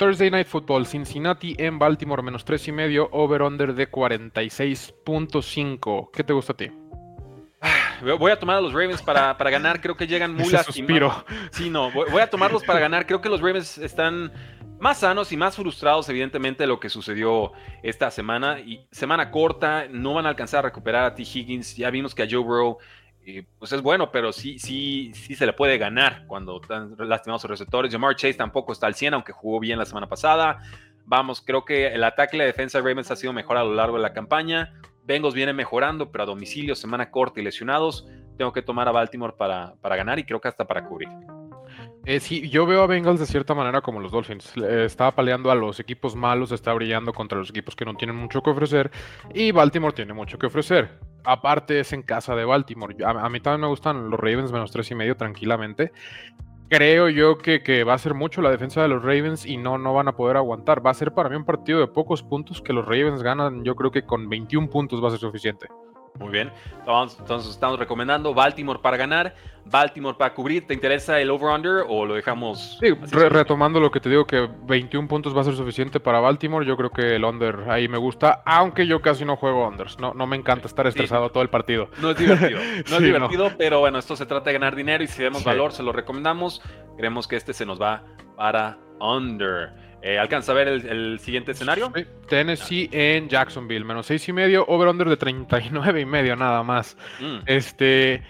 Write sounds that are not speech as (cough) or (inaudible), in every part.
Thursday Night Football, Cincinnati en Baltimore, menos 3 y medio, over-under de 46.5. ¿Qué te gusta a ti? Ah, voy a tomar a los Ravens para, ganar. Creo que llegan (laughs) muy lastimados. Sí, no. Voy, a tomarlos para ganar. Creo que los Ravens están más sanos y más frustrados, evidentemente, de lo que sucedió esta semana. Y semana corta, no van a alcanzar a recuperar a T. Higgins. Ya vimos que a Joe Burrow pues es bueno, pero sí, sí, sí se le puede ganar cuando están lastimados sus receptores. Jamar Chase tampoco está al 100, aunque jugó bien la semana pasada. Vamos, creo que el ataque y la defensa de Ravens ha sido mejor a lo largo de la campaña. Bengals viene mejorando, pero a domicilio, semana corta y lesionados. Tengo que tomar a Baltimore para, para ganar y creo que hasta para cubrir. Eh, sí, yo veo a Bengals de cierta manera como los Dolphins. está peleando a los equipos malos, está brillando contra los equipos que no tienen mucho que ofrecer. Y Baltimore tiene mucho que ofrecer. Aparte es en casa de Baltimore. A, mí también me gustan los Ravens menos tres y medio tranquilamente. Creo yo que, que, va a ser mucho la defensa de los Ravens y no, no van a poder aguantar. Va a ser para mí un partido de pocos puntos que los Ravens ganan. Yo creo que con 21 puntos va a ser suficiente. Muy bien. Entonces estamos recomendando Baltimore para ganar, Baltimore para cubrir. ¿Te interesa el over-under o lo dejamos? Sí, retomando lo que te digo, que 21 puntos va a ser suficiente para Baltimore. Yo creo que el under ahí me gusta, aunque yo casi no juego unders. No, no me encanta estar estresado todo el partido. No es divertido. (laughs) No es divertido, pero bueno, esto se trata de ganar dinero y si vemos valor, se lo recomendamos. Creemos que este se nos va para under. Eh, ¿Alcanza a ver el, siguiente escenario? Tennessee en Jacksonville, menos seis y medio, over-under de 39 y medio nada más. Mm. Este,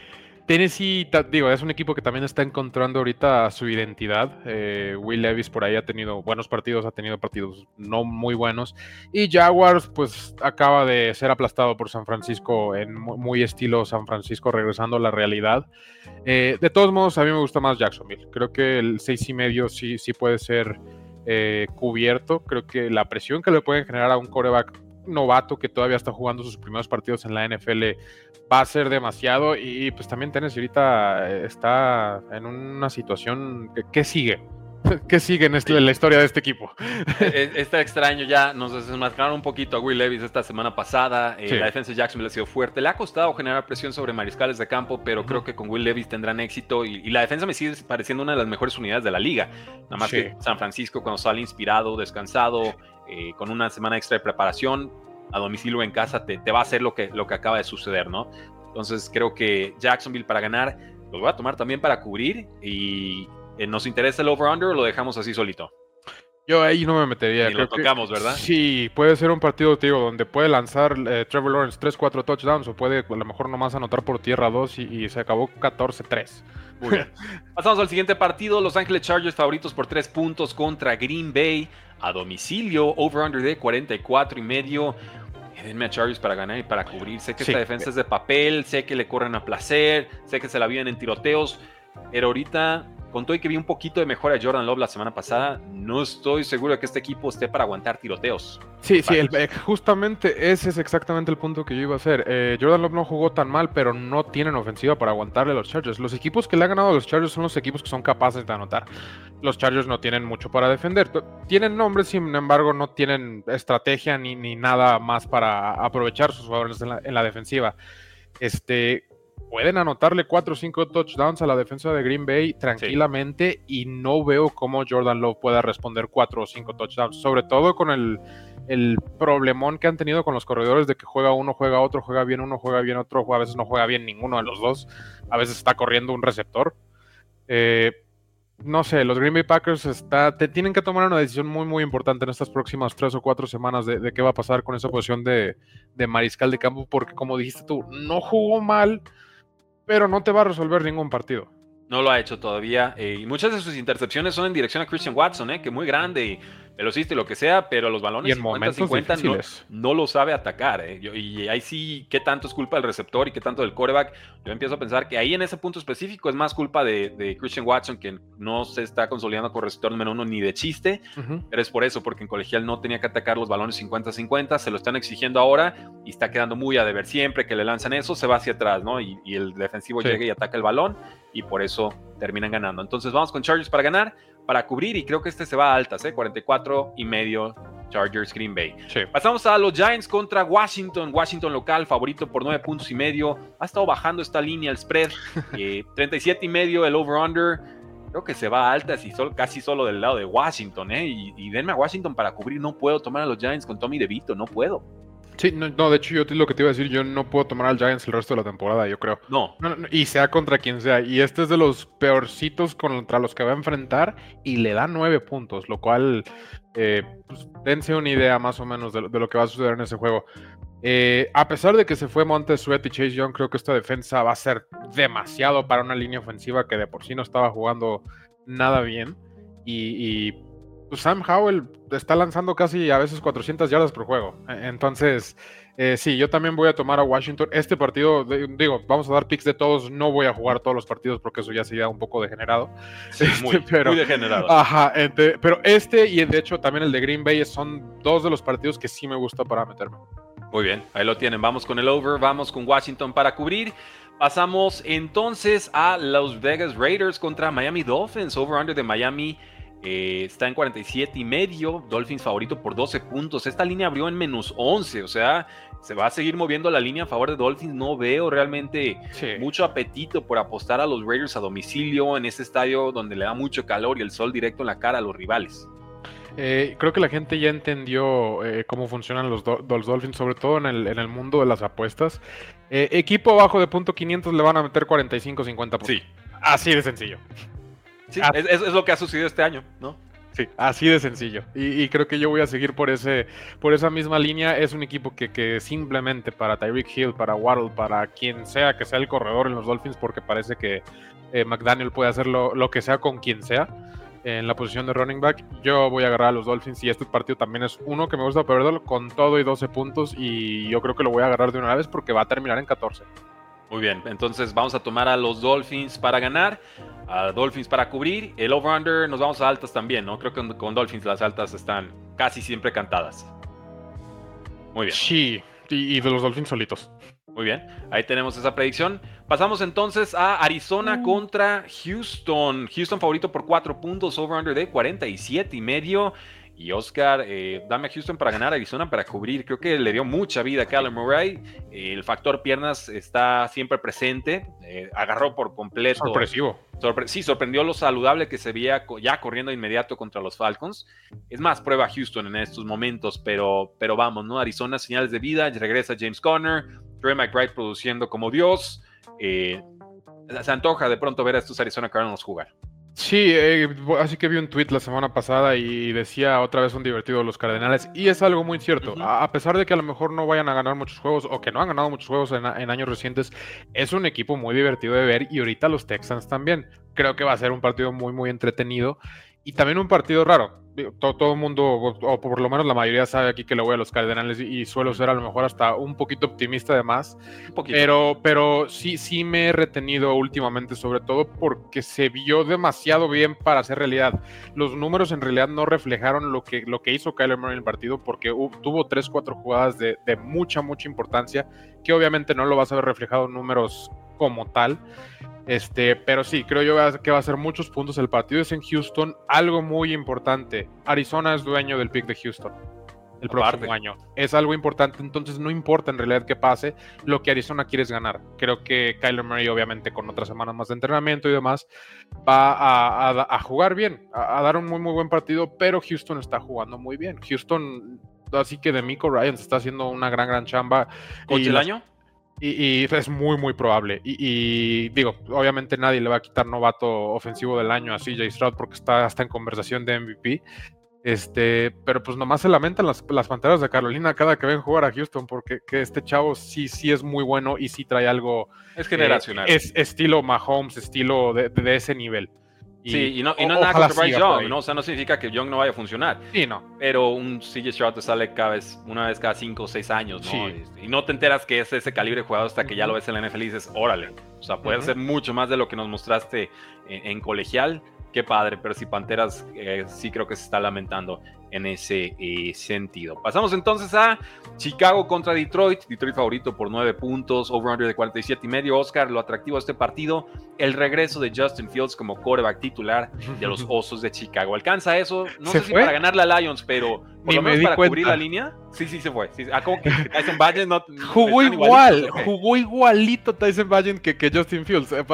Tennessee, digo, es un equipo que también está encontrando ahorita su identidad. Eh, Will Levis por ahí ha tenido buenos partidos, ha tenido partidos no muy buenos. Y Jaguars, pues acaba de ser aplastado por San Francisco en muy estilo San Francisco, regresando a la realidad. Eh, de todos modos, a mí me gusta más Jacksonville. Creo que el seis y medio sí, sí puede ser eh, cubierto. Creo que la presión que le pueden generar a un coreback novato que todavía está jugando sus primeros partidos en la NFL va a ser demasiado y pues también Tennessee ahorita eh, está en una situación que sigue (laughs) ¿Qué sigue en, este, la historia de este equipo? (laughs) E, e, está extraño ya, nos desmascararon un poquito a Will Levis esta semana pasada. Eh, la defensa de Jacksonville ha sido fuerte. Le ha costado generar presión sobre mariscales de campo, pero creo que con Will Levis tendrán éxito. Y, la defensa me sigue pareciendo una de las mejores unidades de la liga. Nada más que San Francisco, cuando sale inspirado, descansado, eh, con una semana extra de preparación, a domicilio en casa, te, va a hacer lo que, lo que acaba de suceder, ¿no? Entonces creo que Jacksonville para ganar lo voy a tomar también para cubrir y ¿Nos interesa el over-under o lo dejamos así solito? Yo ahí no me metería. Y lo tocamos, ¿verdad? Sí, puede ser un partido, tío, donde puede lanzar eh, Trevor Lawrence 3-4 touchdowns o puede a lo mejor nomás anotar por tierra 2 y, se acabó 14-3. Muy bien. (laughs) Pasamos al siguiente partido. Los Ángeles Chargers favoritos por 3 puntos contra Green Bay a domicilio. Over-under de 44 y medio. Denme a Chargers para ganar y para cubrir. Sé que esta defensa es de papel, sé que le corren a placer, sé que se la viven en tiroteos, pero ahorita con todo y que vi un poquito de mejora a Jordan Love la semana pasada, no estoy seguro de que este equipo esté para aguantar tiroteos. Sí, sí, eh, justamente ese es exactamente el punto que yo iba a hacer. Eh, Jordan Love no jugó tan mal, pero no tienen ofensiva para aguantarle a los Chargers. Los equipos que le han ganado a los Chargers son los equipos que son capaces de anotar. Los Chargers no tienen mucho para defender. Tienen nombres, sin embargo, no tienen estrategia ni, ni nada más para aprovechar sus jugadores en la, en la defensiva. Este, pueden anotarle 4 o 5 touchdowns a la defensa de Green Bay tranquilamente y no veo cómo Jordan Love pueda responder 4 o 5 touchdowns, sobre todo con el, el, problemón que han tenido con los corredores de que juega uno, juega otro, juega bien uno, juega bien otro, a veces no juega bien ninguno de los dos, a veces está corriendo un receptor. Eh, no sé, los Green Bay Packers está, te, tienen que tomar una decisión muy, muy importante en estas próximas tres o cuatro semanas de, de qué va a pasar con esa posición de, de, mariscal de campo, porque como dijiste tú, no jugó mal, pero no te va a resolver ningún partido. No lo ha hecho todavía. Eh, y muchas de sus intercepciones son en dirección a Christian Watson, eh, que muy grande. Y velocista y lo que sea, pero los balones Y en momentos 50 no, no lo sabe atacar. ¿eh? Yo- y ahí sí, ¿qué tanto es culpa del receptor y qué tanto del quarterback? Yo empiezo a pensar que ahí en ese punto específico es más culpa de, de Christian Watson, que no se está consolidando con receptor número uno ni de chiste, Ujú. pero es por eso, porque en colegial no tenía que atacar los balones 50-50, se lo están exigiendo ahora y está quedando muy a deber. Siempre que le lanzan eso, se va hacia atrás, ¿no? Y, y el defensivo Sí. llega y ataca el balón y por eso terminan ganando. Entonces vamos con Chargers para ganar, para cubrir y creo que este se va a altas, ¿eh? 44 y medio Chargers Green Bay. Sí. Pasamos a los Giants contra Washington. Washington local, favorito por 9 puntos y medio. Ha estado bajando esta línea, el spread. (laughs) Eh, 37 y medio el over-under. Creo que se va a altas y sol- casi solo del lado de Washington, ¿eh? Y, y denme a Washington para cubrir. No puedo tomar a los Giants con Tommy DeVito, no puedo. Sí, no, no, de hecho yo lo que te iba a decir, yo no puedo tomar al Giants el resto de la temporada, yo creo. No, No, no, no, y sea contra quien sea. Y este es de los peorcitos contra los que va a enfrentar y le da nueve puntos, lo cual, eh, pues, dense una idea más o menos de, lo- de lo que va a suceder en ese juego. Eh, a pesar de que se fue Montez Sweat y Chase Young, creo que esta defensa va a ser demasiado para una línea ofensiva que de por sí no estaba jugando nada bien. Y, y, Sam Howell está lanzando casi a veces 400 yardas por juego. E- Entonces, eh, sí, yo también voy a tomar a Washington. Este partido, digo, vamos a dar picks de todos. No voy a jugar todos los partidos porque eso ya sería un poco degenerado. sí, (laughs) muy, Este, pero- muy degenerado. Ajá, ente- pero este y de hecho también el de Green Bay son dos de los partidos que sí me gusta para meterme. Muy bien, ahí lo tienen. Vamos con el over, vamos con Washington para cubrir. Pasamos entonces a Los Vegas Raiders contra Miami Dolphins. Over-under de Miami eh, está en 47 y medio. Dolphins favorito por 12 puntos. Esta línea abrió en menos 11, o sea, se va a seguir moviendo la línea a favor de Dolphins. No veo realmente Sí. mucho apetito por apostar a los Raiders a domicilio en este estadio donde le da mucho calor y el sol directo en la cara a los rivales. Eh, creo que la gente ya entendió eh, cómo funcionan los, do- los Dolphins, sobre todo en el, en el mundo de las apuestas. Equipo abajo de punto 500 le van a meter 45-50 puntos. Sí, Así de sencillo. Sí, Ah. es, lo que ha sucedido este año, ¿no? Sí, así de sencillo. Y, y creo que yo voy a seguir por ese, por esa misma línea. Es un equipo que, que simplemente para Tyreek Hill, para Waddle, para quien sea que sea el corredor en los Dolphins, porque parece que eh, McDaniel puede hacer lo, lo que sea con quien sea en la posición de running back. Yo voy a agarrar a los Dolphins y este partido también es uno que me gusta perderlo con todo y 12 puntos y yo creo que lo voy a agarrar de una vez porque va a terminar en 14. Muy bien, entonces vamos a tomar a los Dolphins para ganar, a Dolphins para cubrir. El over-under nos vamos a altas también, ¿no? Creo que con, con Dolphins las altas están casi siempre cantadas. Muy bien, Sí, y, y de los Dolphins solitos. muy bien. Ahí tenemos esa predicción. Pasamos entonces a Arizona contra Houston. Houston favorito por 4 puntos, over-under de 47 y medio. Y Oscar, eh, dame a Houston para ganar, Arizona para cubrir. Creo que le dio mucha vida a Callum Murray. Eh, el factor piernas está siempre presente. Eh, agarró por completo. Sorpresivo. Sorpre- sí, sorprendió lo saludable que se veía ya corriendo de inmediato contra los Falcons. Es más, prueba Houston en estos momentos, pero, pero vamos, ¿no? Arizona, señales de vida, regresa James Conner, Trey McBride produciendo como Dios. Se antoja de pronto ver a estos Arizona Cardinals jugar. Sí, eh, así que vi un tweet la semana pasada y decía otra vez son divertidos los Cardenales y es algo muy cierto. A, a pesar de que a lo mejor no vayan a ganar muchos juegos o que no han ganado muchos juegos en, en años recientes, es un equipo muy divertido de ver y ahorita los Texans también. Creo que va a ser un partido muy, muy entretenido y también un partido raro. Todo, todo el mundo, o, por lo menos la mayoría sabe aquí que le voy a los Cardenales y, y suelo ser a lo mejor hasta un poquito optimista de más. Pero, pero sí, sí me he retenido últimamente, sobre todo porque se vio demasiado bien para hacer realidad. Los números en realidad no reflejaron lo que, lo que hizo Kyler Murray en el partido, porque tuvo tres, cuatro jugadas de, de mucha, mucha importancia, que obviamente no lo vas a ver reflejado en números como tal. Este, pero sí, creo yo que va a ser muchos puntos. El partido es en Houston. Algo muy importante. Arizona es dueño del pick de Houston el Aparte. próximo año. Es algo importante, entonces no importa en realidad qué pase, lo que Arizona quiere es ganar. Creo que Kyler Murray, obviamente, con otras semanas más de entrenamiento y demás, va a, a- a jugar bien, a, a dar un muy, muy buen partido, pero Houston está jugando muy bien. Houston, así que de Miko Ryan está haciendo una gran, gran chamba. ¿Coach del las- año? Y, y es muy, muy probable. Y, y digo, obviamente nadie le va a quitar novato ofensivo del año a CJ Stroud porque está hasta en conversación de MVP. Este, pero pues nomás se lamentan las, las panteras de Carolina cada que ven jugar a Houston porque que este chavo sí, sí es muy bueno y sí trae algo Es eh, generacional. es estilo Mahomes, estilo de, de ese nivel. Sí, y no, y no es nada contra Bryce Young, ¿no? O sea, no significa que Young no vaya a funcionar. Sí, no. Pero un CJ Stroud te sale cada vez, una vez cada cinco o seis años, ¿no? Sí. Y no te enteras que es ese calibre de jugador hasta que ya lo ves en la NFL y dices, órale. O sea, puede ser mucho más de lo que nos mostraste en, colegial. Qué padre, pero si Panteras eh, sí creo que se está lamentando en ese eh, sentido. Pasamos entonces a Chicago contra Detroit. Detroit favorito por 9 puntos, over-under de 47 y medio. Oscar, lo atractivo de este partido, el regreso de Justin Fields como quarterback titular de los (laughs) Osos de Chicago. ¿Alcanza eso? No sé si para ganar la Lions, pero por lo menos para cubrir la línea. Sí, sí se fue. Ah, como que (laughs) Tyson Bagent no. jugó igual, jugó igualito Tyson Bagent que, que Justin Fields. Eh,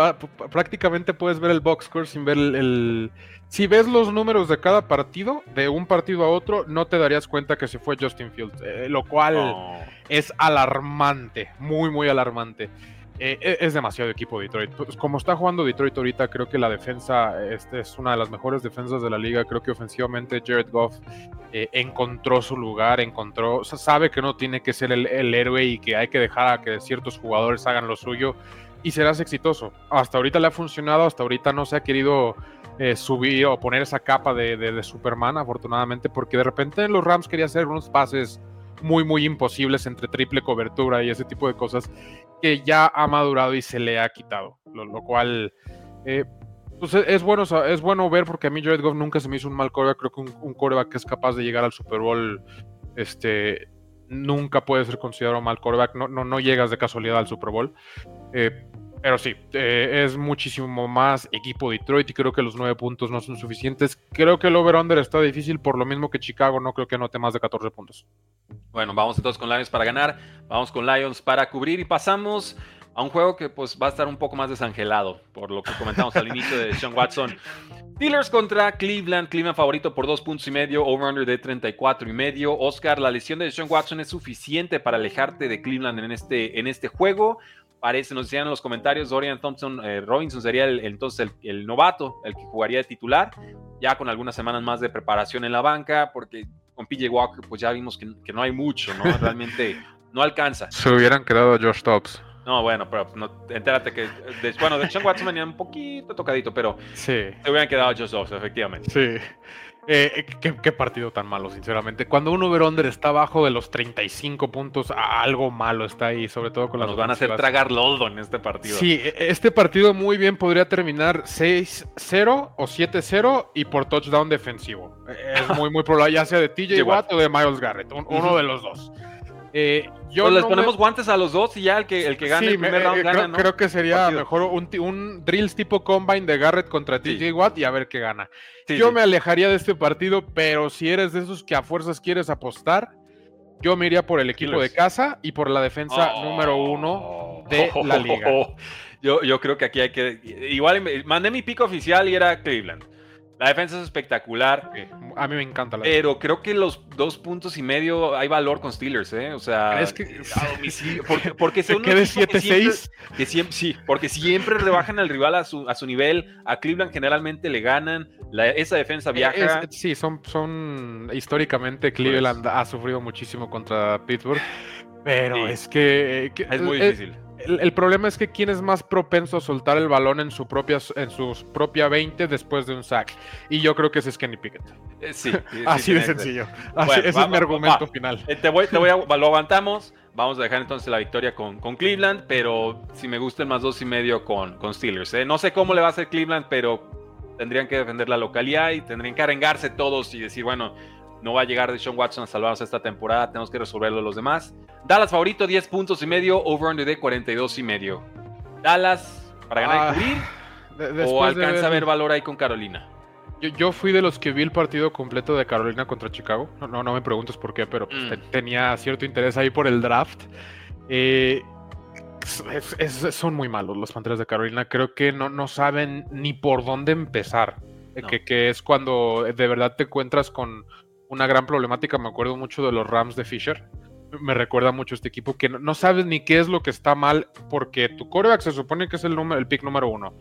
prácticamente puedes ver el box score sin ver el si ves los números de cada partido, de un partido a otro, no te darías cuenta que se fue Justin Fields, eh, lo cual es alarmante, muy, muy alarmante. Eh, e, es demasiado equipo Detroit. Pues, como está jugando Detroit ahorita, creo que la defensa este es una de las mejores defensas de la liga. Creo que ofensivamente Jared Goff eh, encontró su lugar, encontró, sabe que no tiene que ser el, el héroe y que hay que dejar a que ciertos jugadores hagan lo suyo y serás exitoso. Hasta ahorita le ha funcionado, hasta ahorita no se ha querido eh, subir o poner esa capa de, Superman, afortunadamente, porque de repente los Rams quería hacer unos pases muy, muy imposibles entre triple cobertura y ese tipo de cosas que ya ha madurado y se le ha quitado, lo, cual... Eh, pues es bueno, es bueno ver porque a mí Jared Goff nunca se me hizo un mal coreback. Creo que un, coreback que es capaz de llegar al Super Bowl este, nunca puede ser considerado mal coreback. No, no, no llegas de casualidad al Super Bowl. Eh, pero sí, eh, es muchísimo más equipo Detroit y creo que los nueve puntos no son suficientes. Creo que el over-under está difícil por lo mismo que Chicago no creo que anote más de 14 puntos. Bueno, vamos entonces con Lions para ganar, vamos con Lions para cubrir y pasamos a un juego que pues va a estar un poco más desangelado por lo que comentamos al inicio de Sean Watson. Steelers contra Cleveland, Cleveland favorito por dos puntos y medio, over-under de 34 y medio. Oscar, la lesión de Sean Watson es suficiente para alejarte de Cleveland en este, en este juego parece, nos decían en los comentarios, Dorian Thompson eh, Robinson sería el, entonces el, novato, el que jugaría de titular, ya con algunas semanas más de preparación en la banca, porque con PJ Walker pues ya vimos que, no hay mucho, ¿no? (laughs) Realmente no alcanza. Se hubieran quedado Josh Dobbs. No, bueno, pero no, entérate que, bueno, de Sean Watson venía un poquito tocadito, pero sí. se hubieran quedado Josh Dobbs, efectivamente. Sí. Eh, ¿qué, partido tan malo, sinceramente. Cuando un over-under está abajo de los 35 puntos, algo malo está ahí, sobre todo con las. Nos van a hacer tragar loldo en este partido. Sí, e, este partido muy bien podría terminar 6-0 o 7-0 y por touchdown defensivo. Es (laughs) muy, muy probable, ya sea de TJ Watt o de Miles Garrett, uno de los dos. Eh, yo pues les ponemos guantes a los dos y ya el que, el que gane el primer round eh, gana, creo, que sería mejor un, un, drills tipo combine de Garrett contra TJ Watt y a ver qué gana. yo me alejaría de este partido, pero si eres de esos que a fuerzas quieres apostar, yo me iría por el equipo de casa y por la defensa número uno de la (laughs) liga. Yo, yo creo que aquí hay que. Igual mandé mi pico oficial y era Cleveland. La defensa es espectacular. a mí me encanta la Pero creo que los dos puntos y medio hay valor con Steelers, ¿eh? O sea, es que a domicilio. Porque, (laughs) porque se quede 7-6. Que siempre, sí, porque siempre rebajan al rival a su, a su nivel. A Cleveland generalmente le ganan. esa defensa eh, viaja. sí, son, son históricamente Cleveland ha sufrido muchísimo contra Pittsburgh. Pero es que, que, es muy difícil el, problema es que quién es más propenso a soltar el balón en su propia, en sus propia 20 después de un sack. Y yo creo que ese es Kenny Pickett. Eh, sí, (laughs) Así de sencillo. ese es mi argumento final. Eh, te voy, te voy a, lo aguantamos. Vamos a dejar entonces la victoria con, con Cleveland, pero si me gusta el más dos y medio con, con Steelers. ¿eh? No sé cómo le va a hacer Cleveland, pero tendrían que defender la localidad y tendrían que arengarse todos y decir, bueno, no va a llegar de Sean Watson a salvarnos esta temporada, tenemos que resolverlo los demás. Dallas favorito, 10 puntos y medio, over-under de 42 y medio. Dallas, para ganar y ah, cubrir, o alcanza a ver valor ahí con Carolina. Yo, fui de los que vi el partido completo de Carolina contra Chicago. No, no, no me preguntes por qué, pero pues, mm. tenía cierto interés ahí por el draft. Eh, son muy malos los Panteras de Carolina. Creo que no, no saben ni por dónde empezar. Que, que, es cuando de verdad te encuentras con, una gran problemática. Me acuerdo mucho de los Rams de Fisher. Me recuerda mucho este equipo que no, sabes ni qué es lo que está mal porque tu coreback se supone que es el, número, el pick número uno.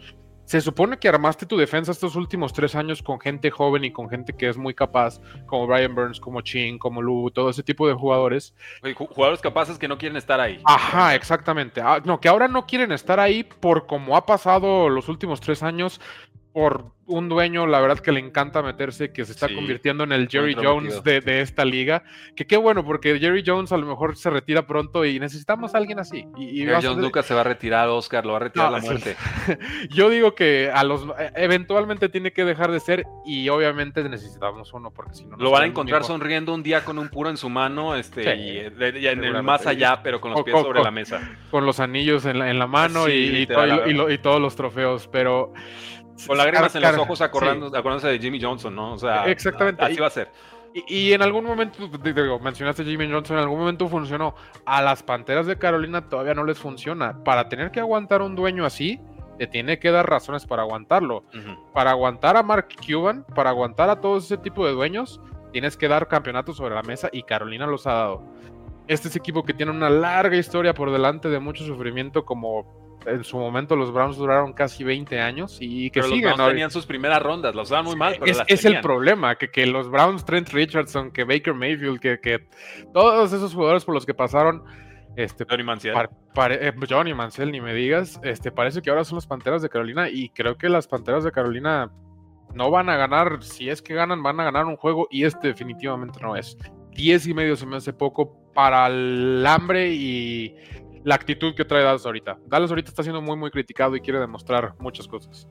Se supone que armaste tu defensa estos últimos tres años con gente joven y con gente que es muy capaz, como Brian Burns, como Chin, como Lu, todo ese tipo de jugadores. Jugadores capaces que no quieren estar ahí. Ajá, exactamente. Ah, no, que ahora no quieren estar ahí por como ha pasado los últimos tres años por un dueño, la verdad que le encanta meterse, que se está convirtiendo en el Jerry Jones de, esta liga. Que qué bueno, porque Jerry Jones a lo mejor se retira pronto y necesitamos a alguien así. Y, Jerry Jones nunca se va a retirar, Oscar, lo va a retirar la muerte. (laughs) Yo digo que a los eventualmente tiene que dejar de ser y obviamente necesitamos uno, porque si no... Lo van a encontrar sonriendo un día con un puro en su mano, este, y, en el más allá, pero con los pies sobre la mesa. Con los anillos en la, mano y, y todos los trofeos, pero... Con lágrimas en los ojos acordándose de Jimmy Johnson, ¿no? O sea, exactamente. Así va a ser. Y, en algún momento, digo, mencionaste Jimmy Johnson, en algún momento funcionó. A las Panteras de Carolina todavía no les funciona. Para tener que aguantar un dueño así, te tiene que dar razones para aguantarlo. Para aguantar a Mark Cuban, para aguantar a todo ese tipo de dueños, tienes que dar campeonatos sobre la mesa y Carolina los ha dado. Este es equipo que tiene una larga historia por delante de mucho sufrimiento como en su momento los Browns duraron casi 20 años y que pero siguen. Los Browns tenían sus primeras rondas, los daban muy mal. Pero es, el problema, que, que, los Browns, Trent Richardson, que Baker Mayfield, que, que todos esos jugadores por los que pasaron. Este, Johnny Mansell. Eh, Johnny Mansell, ni me digas. Este, parece que ahora son las Panteras de Carolina y creo que las Panteras de Carolina no van a ganar. Si es que ganan, van a ganar un juego y este definitivamente no es. 10 y medio se me hace poco para el hambre y la actitud que trae Dallas ahorita. Dallas ahorita está siendo muy, muy criticado y quiere demostrar muchas cosas.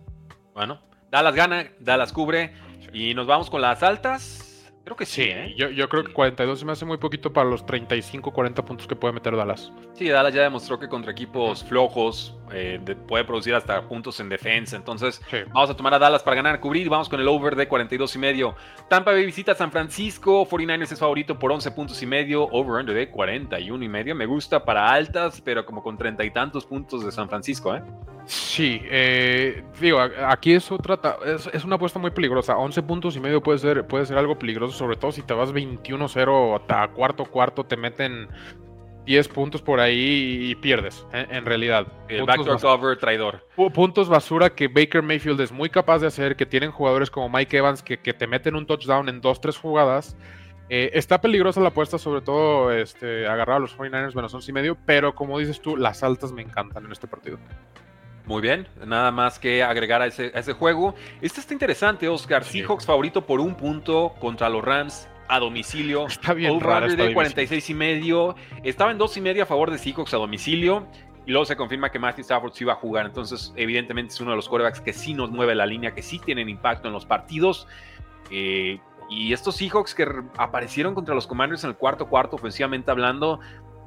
Bueno, Dallas gana, Dallas cubre y nos vamos con las altas. Creo que sí, ¿eh? yo, yo, creo que 42 se me hace muy poquito para los 35, 40 puntos que puede meter Dallas. Sí, Dallas ya demostró que contra equipos flojos eh, puede producir hasta puntos en defensa. Entonces, vamos a tomar a Dallas para ganar, cubrir. Vamos con el over de 42 y medio. Tampa Bay visita San Francisco. 49ers es favorito por 11 puntos y medio. Over-under de 41 y medio. Me gusta para altas, pero como con treinta y tantos puntos de San Francisco, ¿eh? Sí, eh, digo, aquí eso trata, es, es, una apuesta muy peligrosa. 11 puntos y medio puede ser, puede ser algo peligroso, sobre todo si te vas 21-0 hasta cuarto cuarto, te meten 10 puntos por ahí y pierdes, en realidad. El backdoor cover traidor. Puntos basura que Baker Mayfield es muy capaz de hacer, que tienen jugadores como Mike Evans que, que te meten un touchdown en 2-3 jugadas. Eh, está peligrosa la apuesta, sobre todo este, agarrar a los 49ers menos 11 y medio, pero como dices tú, las altas me encantan en este partido. Muy bien, nada más que agregar a ese, ese juego. Este está interesante, Oscar. Seahawks favorito por un punto contra los Rams a domicilio. (laughs) Está bien raro. de 46 y medio. Estaba en 2 y medio a favor de Seahawks a domicilio. Y luego se confirma que Matthew Stafford sí va a jugar. Entonces, evidentemente es uno de los quarterbacks que sí nos mueve la línea, que sí tienen impacto en los partidos. Eh, y estos Seahawks que aparecieron contra los Commanders en el cuarto cuarto, ofensivamente hablando,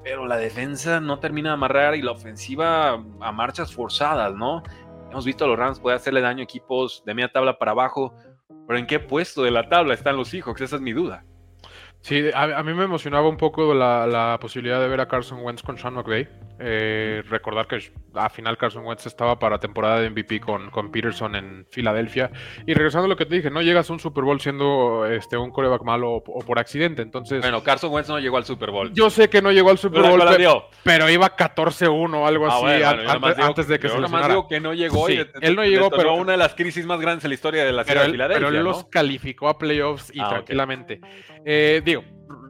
pero la defensa no termina de amarrar y la ofensiva a marchas forzadas, ¿no? Hemos visto a los Rams puede hacerle daño a equipos de media tabla para abajo, pero ¿en qué puesto de la tabla están los Seahawks? Esa es mi duda. Sí, a, mí me emocionaba un poco la, la, posibilidad de ver a Carson Wentz con Sean McVay. Eh, recordar que a final Carson Wentz estaba para temporada de MVP con, con Peterson en Filadelfia. Y regresando a lo que te dije, no llegas a un Super Bowl siendo este, un coreback malo o, por accidente. Entonces. Bueno, Carson Wentz no llegó al Super Bowl. Yo sé que no llegó al Super Bowl, pero, iba 14-1 o algo ah, así antes, de que se más digo que no llegó. y él no llegó, pero una de las crisis más grandes en la historia de la ciudad de Filadelfia. Pero él los calificó a playoffs y ah, tranquilamente. Eh, digo,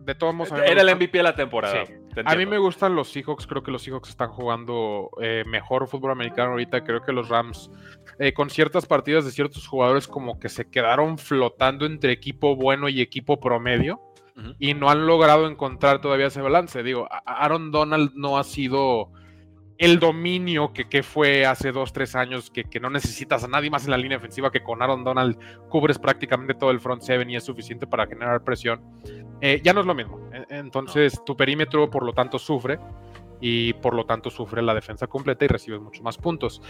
de todos modos. Era el MVP de la temporada. A mí me gustan los Seahawks. Creo que los Seahawks están jugando eh, mejor fútbol americano ahorita. Creo que los Rams, eh, con ciertas partidas de ciertos jugadores, como que se quedaron flotando entre equipo bueno y equipo promedio. Y no han logrado encontrar todavía ese balance. Digo, Aaron Donald no ha sido el dominio que, que, fue hace dos, tres años, que, que, no necesitas a nadie más en la línea ofensiva, que con Aaron Donald cubres prácticamente todo el front seven y es suficiente para generar presión, eh, ya no es lo mismo. E, entonces tu perímetro, por lo tanto, sufre y por lo tanto sufre la defensa completa y recibes muchos más puntos.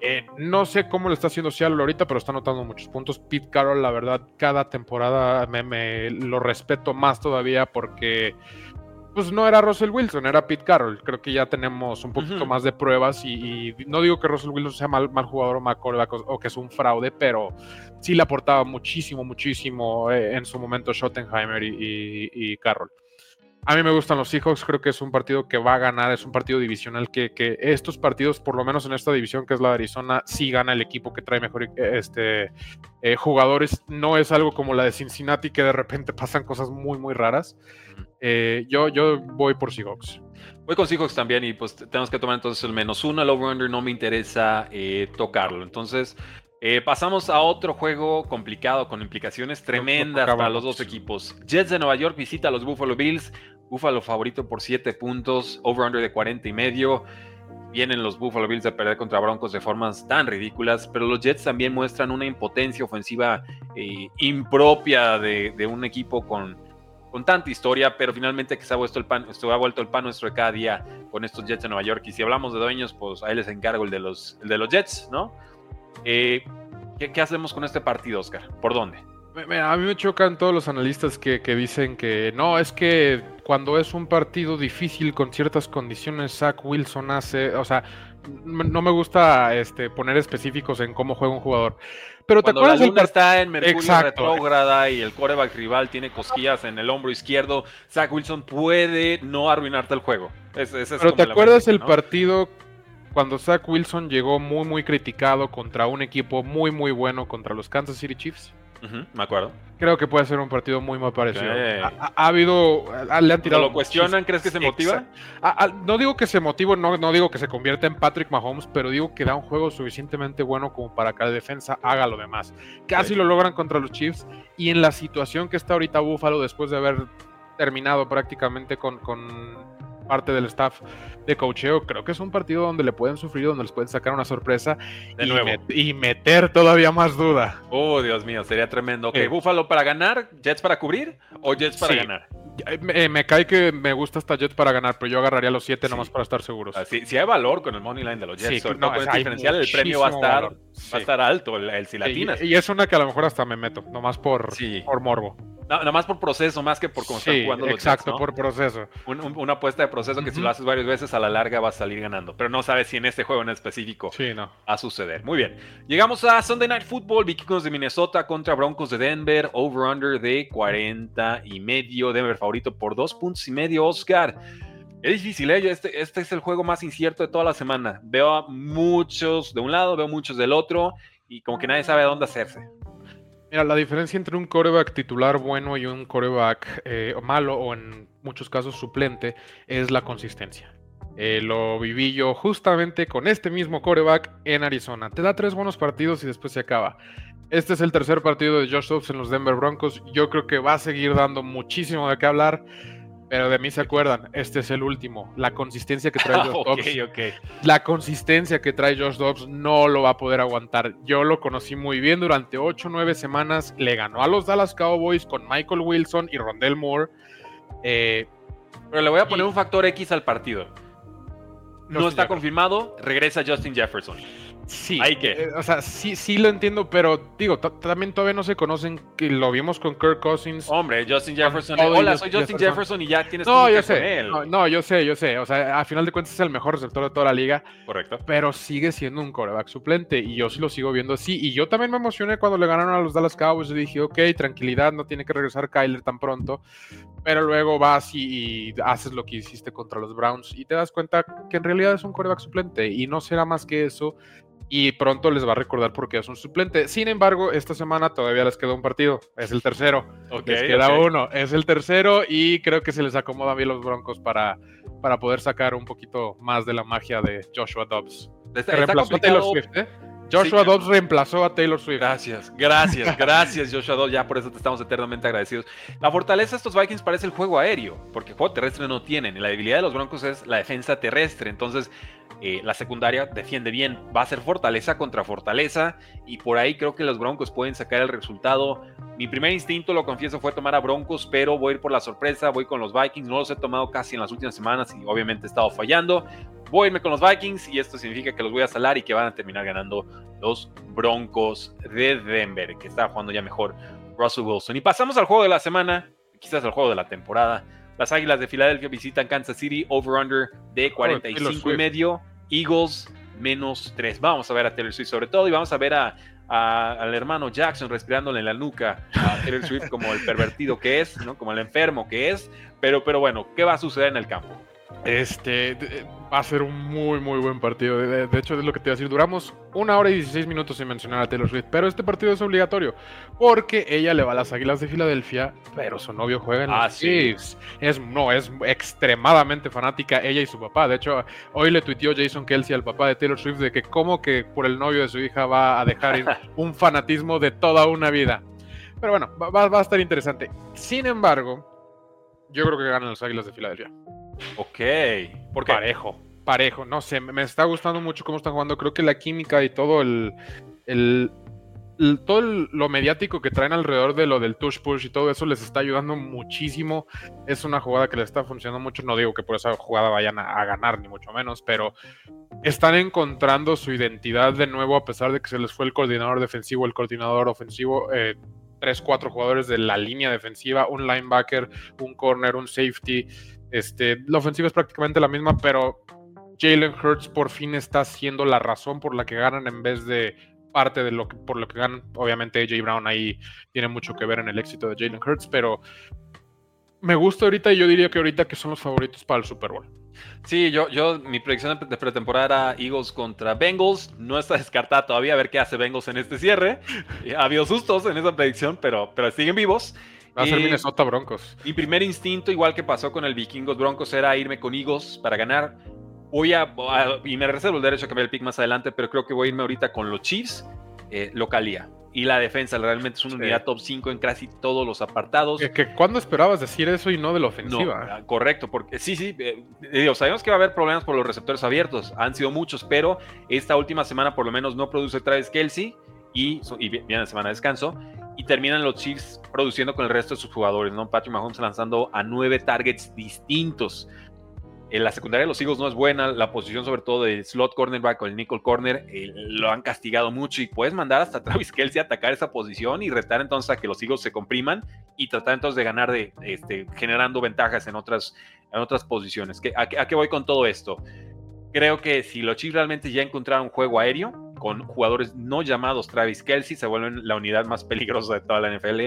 Eh, no sé cómo lo está haciendo Seattle ahorita, pero está anotando muchos puntos. Pete Carroll, la verdad, cada temporada me, me lo respeto más todavía porque pues no era Russell Wilson, era Pete Carroll. Creo que ya tenemos un poquito más de pruebas y, no digo que Russell Wilson sea mal, mal jugador o mal o que es un fraude, pero sí le aportaba muchísimo, muchísimo eh, en su momento Schottenheimer y, Carroll. A mí me gustan los Seahawks, creo que es un partido que va a ganar, es un partido divisional que, estos partidos, por lo menos en esta división que es la de Arizona, sí gana el equipo que trae mejor este, eh, jugadores. No es algo como la de Cincinnati que de repente pasan cosas muy, muy raras. Eh, yo, yo voy por Seahawks. Voy con Seahawks también y pues tenemos que tomar entonces el menos uno. El over-under no me interesa eh, tocarlo. Entonces Eh, pasamos a otro juego complicado con implicaciones tremendas para los dos equipos. Jets de Nueva York visita a los Buffalo Bills. Buffalo favorito por 7 puntos, over-under de 40 y medio. Vienen los Buffalo Bills a perder contra Broncos de formas tan ridículas, pero los Jets también muestran una impotencia ofensiva eh, impropia de, un equipo con, con tanta historia, pero finalmente que se ha, vuelto el pan, nuestro de cada día con estos Jets de Nueva York. Y si hablamos de dueños, pues ahí les encargo el de los, el de los Jets, ¿no? Eh, ¿qué, hacemos con este partido, Oscar? ¿Por dónde? A mí me chocan todos los analistas que, dicen que no, es que cuando es un partido difícil con ciertas condiciones, Zach Wilson hace, o sea, no me gusta este, poner específicos en cómo juega un jugador. Pero te acuerdas la luna está en Mercurio retrógrada y el coreback rival tiene cosquillas en el hombro izquierdo, Zach Wilson puede no arruinarte el juego. Pero te acuerdas el partido cuando Zach Wilson llegó muy, muy criticado contra un equipo muy, muy bueno contra los Kansas City Chiefs. Me acuerdo. Creo que puede ser un partido muy mal parecido. Ha, habido. le han tirado. ¿Lo cuestionan? ¿Crees que se motiva? no digo que se motive, no, no digo que se convierta en Patrick Mahomes, pero digo que da un juego suficientemente bueno como para que la defensa haga lo demás. Casi lo logran contra los Chiefs. Y en la situación que está ahorita Buffalo, después de haber terminado prácticamente con, con parte del staff de cocheo, creo que es un partido donde le pueden sufrir, donde les pueden sacar una sorpresa de y, nuevo. y meter todavía más duda. Oh, Dios mío, sería tremendo. Ok, Búfalo para ganar, Jets para cubrir o Jets para ganar. Eh, me, cae que me gusta hasta Jets para ganar, pero yo agarraría los 7 nomás para estar seguros. Ah, si hay valor con el money line de los Jets, sí, no, con el diferencial, el premio va a estar, va a estar alto, el, el si latinas. Y, es una que a lo mejor hasta me meto, nomás por, por morbo. No, nada más por proceso, más que por cómo están jugando los Exacto, por proceso. una apuesta de proceso que si lo haces varias veces a la larga vas a salir ganando. Pero no sabes si en este juego en específico va a suceder. Muy bien. Llegamos a Sunday Night Football, Vikings de Minnesota contra Broncos de Denver, over-under de 40 y medio. Denver favorito por dos puntos y medio, Oscar. Es difícil, ¿eh? Este, este es el juego más incierto de toda la semana. Veo a muchos de un lado, veo muchos del otro y como que nadie sabe a dónde hacerse. Mira, la diferencia entre un coreback titular bueno y un coreback eh, malo o en muchos casos suplente es la consistencia. Eh, lo viví yo justamente con este mismo coreback en Arizona. Te da tres buenos partidos y después se acaba. Este es el tercer partido de Josh Dobbs en los Denver Broncos. Yo creo que va a seguir dando muchísimo de qué hablar. Pero de mí se acuerdan, este es el último. La consistencia que trae (laughs) Josh Dobbs. La consistencia que trae Josh Dobbs no lo va a poder aguantar. Yo lo conocí muy bien durante 8 o 9 semanas. Le ganó a los Dallas Cowboys con Michael Wilson y Rondell Moore. Eh, Pero le voy a poner un factor X al partido. No está confirmado, regresa Justin Jefferson. Sí, ¿Hay que? Eh, o sea, sí, sí lo entiendo, pero digo, también todavía no se conocen, que lo vimos con Kirk Cousins. Hombre, Justin Jefferson. Hola, soy Justin Jefferson. y ya tienes no, yo sé, No, yo sé, yo sé. O sea, a final de cuentas es el mejor receptor de toda la liga. Correcto. Pero sigue siendo un coreback suplente y yo sí lo sigo viendo así. Y yo también me emocioné cuando le ganaron a los Dallas Cowboys y dije, ok, tranquilidad, no tiene que regresar Kyler tan pronto. Pero luego vas y, y haces lo que hiciste contra los Browns y te das cuenta que en realidad es un coreback suplente y no será más que eso y pronto les va a recordar por qué es un suplente. Sin embargo, esta semana todavía les queda un partido, es el tercero. les queda uno, es el tercero y creo que se les acomoda bien los Broncos para, para poder sacar un poquito más de la magia de Joshua Dobbs. reemplazó a Taylor Swift, ¿eh? Joshua Dobbs reemplazó a Taylor Swift. Gracias, gracias, (laughs) gracias Joshua Dobbs. Ya por eso te estamos eternamente agradecidos. La fortaleza de estos Vikings parece el juego aéreo, porque juego terrestre no tienen. Y la debilidad de los Broncos es la defensa terrestre. Entonces, eh, la secundaria defiende bien. Va a ser fortaleza contra fortaleza y por ahí creo que los Broncos pueden sacar el resultado. Mi primer instinto, lo confieso, fue tomar a Broncos, pero voy por la sorpresa, voy con los Vikings. No los he tomado casi en las últimas semanas y obviamente he estado fallando. Voy a irme con los Vikings y esto significa que los voy a salar y que van a terminar ganando los Broncos de Denver, que está jugando ya mejor Russell Wilson. Y pasamos al juego de la semana, quizás al juego de la temporada. Las Águilas de Filadelfia visitan Kansas City, over-under de 45 y medio. Eagles menos 3. Vamos a ver a Taylor Swift sobre todo y vamos a ver a, al hermano Jackson respirándole en la nuca a Taylor Swift como el pervertido que es, ¿no? como el enfermo que es. Pero, pero bueno, ¿qué va a suceder en el campo? Este va a ser un muy, muy buen partido. De, hecho, es lo que te iba a decir. Duramos una hora y 16 minutos sin mencionar a Taylor Swift. Pero este partido es obligatorio. Porque ella le va a las Águilas de Filadelfia. Pero su novio juega en ah, los Chiefs. Es, no, es extremadamente fanática ella y su papá. De hecho, hoy le tuiteó Jason Kelsey al papá de Taylor Swift de que, como que por el novio de su hija va a dejar (laughs) un fanatismo de toda una vida. Pero bueno, va, va a estar interesante. Sin embargo, yo creo que ganan los Águilas de Filadelfia. Ok. ¿Por Parejo, parejo. No sé, me está gustando mucho cómo están jugando. Creo que la química y todo el, el, todo lo mediático que traen alrededor de lo del touch push y todo eso les está ayudando muchísimo. Es una jugada que les está funcionando mucho. No digo que por esa jugada vayan a, ganar, ni mucho menos, pero están encontrando su identidad de nuevo a pesar de que se les fue el coordinador defensivo, el coordinador ofensivo. Eh, tres, cuatro jugadores de la línea defensiva, un linebacker, un corner, un safety. Este, la ofensiva es prácticamente la misma, pero Jalen Hurts por fin está siendo la razón por la que ganan en vez de parte de lo que por lo que ganan. Obviamente AJ Brown ahí tiene mucho que ver en el éxito de Jalen Hurts, pero me gusta ahorita y yo diría que ahorita que son los favoritos para el Super Bowl. Sí, yo, yo, mi predicción de pretemporada era Eagles contra Bengals. No está descartada todavía a ver qué hace Bengals en este cierre. (laughs) ha habido sustos en esa predicción, pero, pero siguen vivos. Va a ser Minnesota Broncos. Mi primer instinto, igual que pasó con el Vikingos Broncos, era irme con Eagles para ganar. Voy a, y me reservo el derecho a cambiar el pick más adelante, pero creo que voy a irme ahorita con los Chiefs, eh, localía. Y la defensa realmente es una unidad top 5 en casi todos los apartados. Que, ¿Cuándo esperabas decir eso y no de la ofensiva? Ah, correcto, porque sí, sí, eh, sabemos que va a haber problemas por los receptores abiertos. Han sido muchos, pero esta última semana por lo menos no produce Travis Kelsey y, y viene la semana de descanso y terminan los Chiefs produciendo con el resto de sus jugadores, ¿no? Patrick Mahomes lanzando a nueve targets distintos. En la secundaria de los Eagles no es buena, la posición sobre todo de slot cornerback o el nickel corner eh, lo han castigado mucho y puedes mandar hasta (laughs) Travis Kelsey a atacar esa posición y retar entonces a que los Eagles se compriman y tratar entonces de ganar de este, generando ventajas en otras, en otras posiciones. ¿A, ¿A qué voy con todo esto? Creo que si los Chiefs realmente ya encontraron un juego aéreo, con jugadores no llamados Travis Kelsey, se vuelven la unidad más peligrosa de toda la NFL.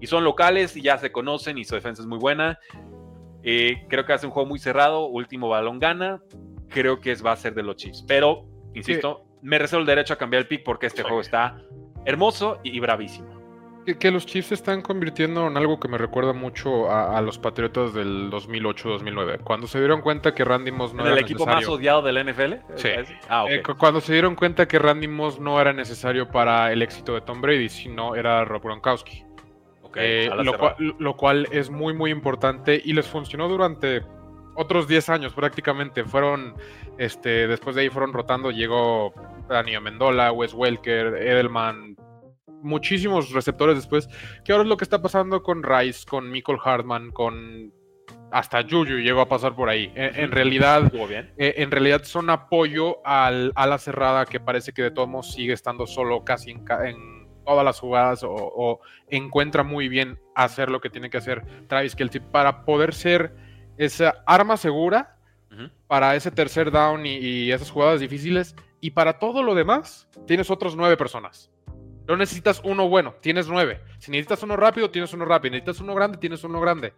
Y son locales y ya se conocen y su defensa es muy buena. Eh, creo que hace un juego muy cerrado, último balón gana. Creo que es, va a ser de los Chiefs. Pero, insisto, me reservo el derecho a cambiar el pick porque este juego está hermoso y bravísimo que, los Chiefs se están convirtiendo en algo que me recuerda mucho a, los Patriotas del 2008-2009. Cuando se dieron cuenta que Randy Moss no ¿El equipo más odiado del NFL? Sí. Ah, eh, cuando se dieron cuenta que Randy Moss no era necesario para el éxito de Tom Brady, sino era Rob Gronkowski. Eh, lo, cual, lo, cual, es muy, muy importante y les funcionó durante otros 10 años prácticamente. Fueron, este, después de ahí fueron rotando, llegó Daniel Mendola, Wes Welker, Edelman, muchísimos receptores después, que ahora es lo que está pasando con Rice, con Michael Hartman, con hasta Juju llegó a pasar por ahí. En, realidad, eh, en realidad son apoyo al, a la cerrada que parece que de todos modos sigue estando solo casi en, todas las jugadas o, encuentra muy bien hacer lo que tiene que hacer Travis Kelsey para poder ser esa arma segura para ese tercer down y, y esas jugadas difíciles. Y para todo lo demás, tienes otros nueve personas. No necesitas uno bueno, tienes nueve. Si necesitas uno rápido, tienes uno rápido. Necesitas uno grande, tienes uno grande.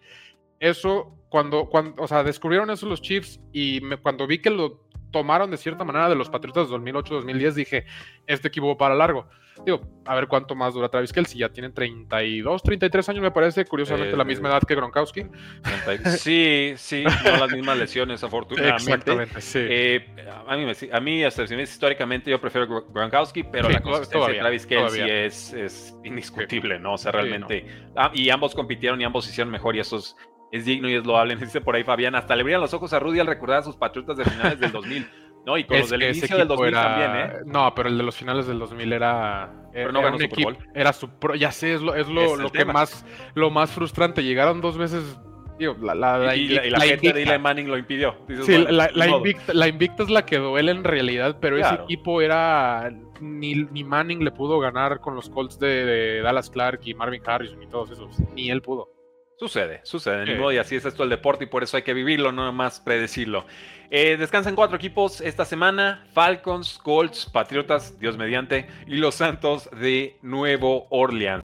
Eso, cuando, cuando o sea, descubrieron eso los Chiefs y cuando vi que lo tomaron de cierta manera de los Patriotas de 2008-2010, dije, este equipo para largo. Digo, a ver cuánto más dura Travis Kelsey. Ya tienen 32, 33 años, me parece. Curiosamente, la misma edad que Gronkowski. (laughs) Sí, sí, no las mismas lesiones, afortunadamente. Exactamente, sí. Eh, a, mí, a mí, hasta históricamente, yo prefiero Gronkowski, pero la consistencia de Travis Kelsey es, es, indiscutible, ¿no? O sea, realmente. Ah, y ambos compitieron y ambos hicieron mejor, y eso es, es digno y es loable. (laughs) Dice por ahí Fabián, hasta le brillan los ojos a Rudy al recordar a sus patriotas de finales del 2000. No, y con los del inicio del 2000 también, ¿eh? No, pero el de los finales del 2000 era. Pero no era un equipo. Era su ya sé, es lo, es lo, lo que más, lo más frustrante. Llegaron dos veces. Tío, la, la, y, la, gente de Eli Manning lo impidió. sí, la, invicta, la, invicta, es la que duele en realidad, pero ese equipo era. Ni, ni, Manning le pudo ganar con los Colts de, de Dallas Clark y Marvin Harrison y todos esos. Ni él pudo. Sucede, sucede, ni modo, y así es esto el deporte y por eso hay que vivirlo, no más predecirlo. Eh, descansan cuatro equipos esta semana, Falcons, Colts, Patriotas, Dios mediante, y los Santos de Nuevo Orleans.